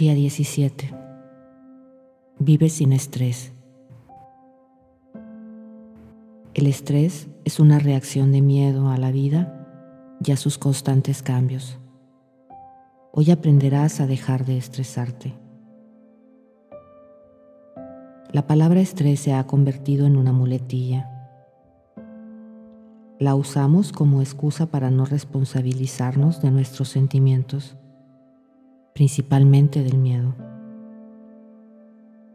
Día 17. Vive sin estrés. El estrés es una reacción de miedo a la vida y a sus constantes cambios. Hoy aprenderás a dejar de estresarte. La palabra estrés se ha convertido en una muletilla. La usamos como excusa para no responsabilizarnos de nuestros sentimientos, principalmente del miedo.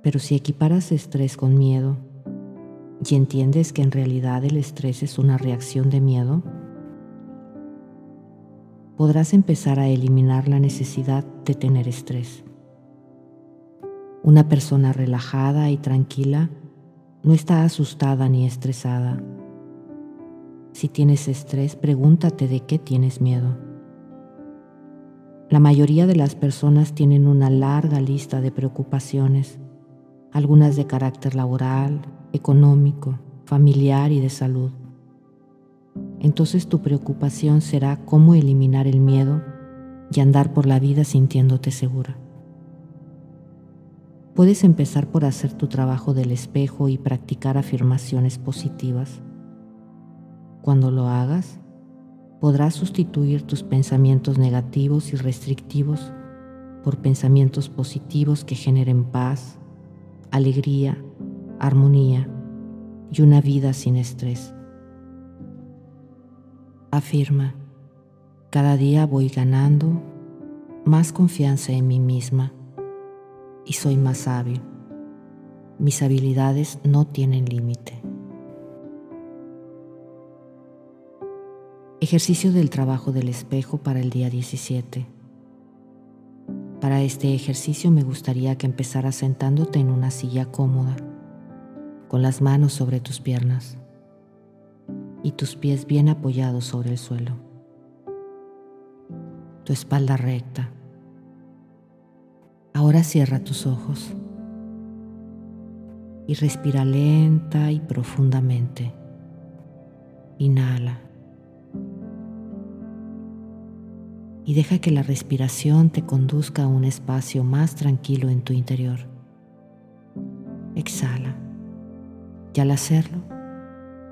Pero si equiparas estrés con miedo, y entiendes que en realidad el estrés es una reacción de miedo, podrás empezar a eliminar la necesidad de tener estrés. Una persona relajada y tranquila no está asustada ni estresada. Si tienes estrés, pregúntate de qué tienes miedo. La mayoría de las personas tienen una larga lista de preocupaciones, algunas de carácter laboral, económico, familiar y de salud. Entonces tu preocupación será cómo eliminar el miedo y andar por la vida sintiéndote segura. Puedes empezar por hacer tu trabajo del espejo y practicar afirmaciones positivas. Cuando lo hagas, podrás sustituir tus pensamientos negativos y restrictivos por pensamientos positivos que generen paz, alegría, armonía y una vida sin estrés. Afirma, cada día voy ganando más confianza en mí misma y soy más hábil. Mis habilidades no tienen límite. Ejercicio del trabajo del espejo para el día 17. Para este ejercicio me gustaría que empezaras sentándote en una silla cómoda con las manos sobre tus piernas y tus pies bien apoyados sobre el suelo. Tu espalda recta. Ahora cierra tus ojos y respira lenta y profundamente. Inhala. Y deja que la respiración te conduzca a un espacio más tranquilo en tu interior. Exhala. Y al hacerlo,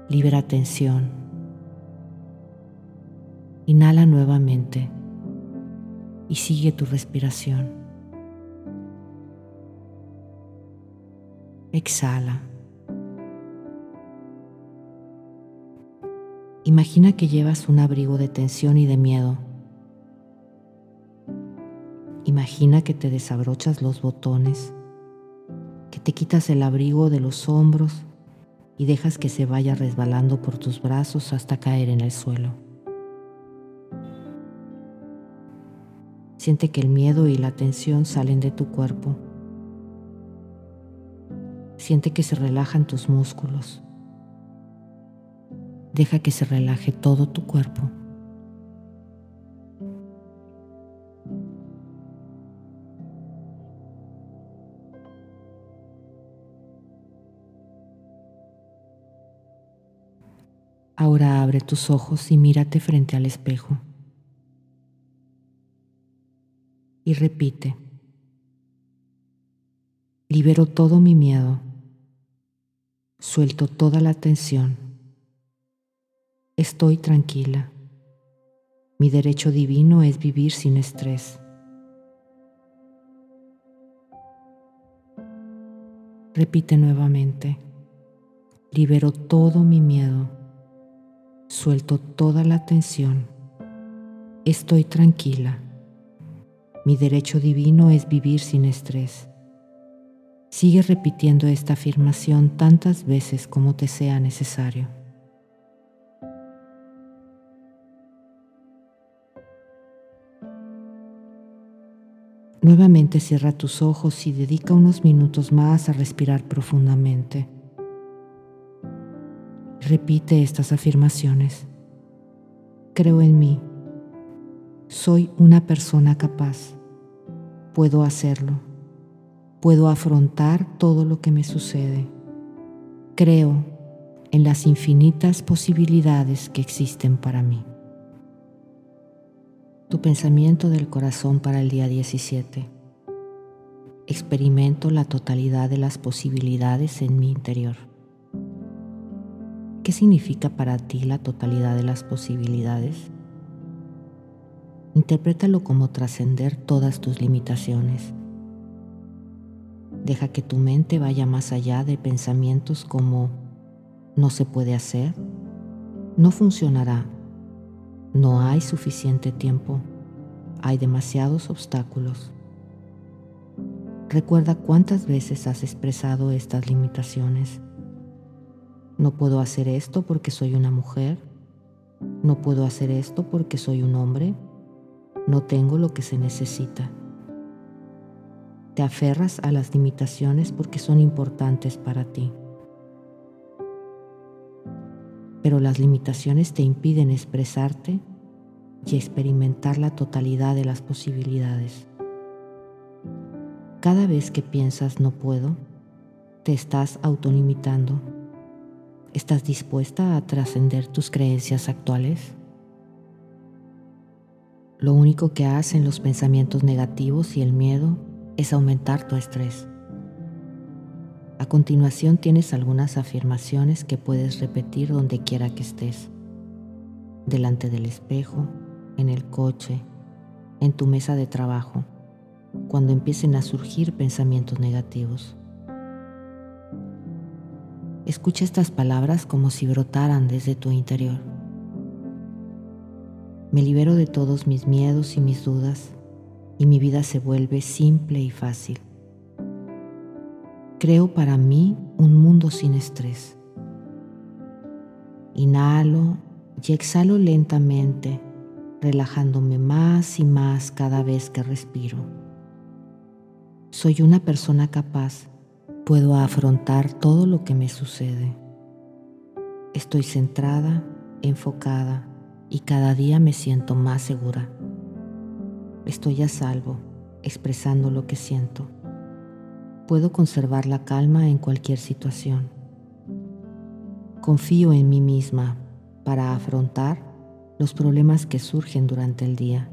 libera tensión. Inhala nuevamente y sigue tu respiración. Exhala. Imagina que llevas un abrigo de tensión y de miedo. Imagina que te desabrochas los botones, que te quitas el abrigo de los hombros y dejas que se vaya resbalando por tus brazos hasta caer en el suelo. Siente que el miedo y la tensión salen de tu cuerpo. Siente que se relajan tus músculos. Deja que se relaje todo tu cuerpo. Ahora abre tus ojos y mírate frente al espejo. Y repite, libero todo mi miedo, suelto toda la tensión, estoy tranquila, mi derecho divino es vivir sin estrés. Repite nuevamente, libero todo mi miedo Suelto toda la tensión. Estoy tranquila. Mi derecho divino es vivir sin estrés. Sigue repitiendo esta afirmación tantas veces como te sea necesario. Nuevamente cierra tus ojos y dedica unos minutos más a respirar profundamente. Repite estas afirmaciones. Creo en mí. Soy una persona capaz. Puedo hacerlo. Puedo afrontar todo lo que me sucede. Creo en las infinitas posibilidades que existen para mí. Tu pensamiento del corazón para el día 17. experimento la totalidad de las posibilidades en mi interior. ¿Qué significa para ti la totalidad de las posibilidades? Interprétalo como trascender todas tus limitaciones. Deja que tu mente vaya más allá de pensamientos como no se puede hacer, no funcionará, no hay suficiente tiempo, hay demasiados obstáculos. Recuerda cuántas veces has expresado estas limitaciones. No puedo hacer esto porque soy una mujer. No puedo hacer esto porque soy un hombre. No tengo lo que se necesita. Te aferras a las limitaciones porque son importantes para ti. Pero las limitaciones te impiden expresarte y experimentar la totalidad de las posibilidades. Cada vez que piensas no puedo, te estás autolimitando. ¿Estás dispuesta a trascender tus creencias actuales? Lo único que hacen los pensamientos negativos y el miedo es aumentar tu estrés. A continuación tienes algunas afirmaciones que puedes repetir donde quiera que estés. Delante del espejo, en el coche, en tu mesa de trabajo cuando empiecen a surgir pensamientos negativos. Escucha estas palabras como si brotaran desde tu interior. Me libero de todos mis miedos y mis dudas y mi vida se vuelve simple y fácil. Creo para mí un mundo sin estrés. Inhalo y exhalo lentamente, relajándome más y más cada vez que respiro. Soy una persona capaz. Puedo afrontar todo lo que me sucede. Estoy centrada, enfocada y cada día me siento más segura. Estoy a salvo, expresando lo que siento. Puedo conservar la calma en cualquier situación. Confío en mí misma para afrontar los problemas que surgen durante el día.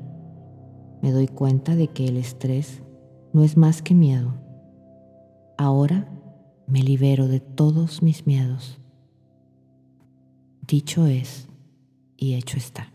Me doy cuenta de que el estrés no es más que miedo. Ahora me libero de todos mis miedos. Dicho es y hecho está.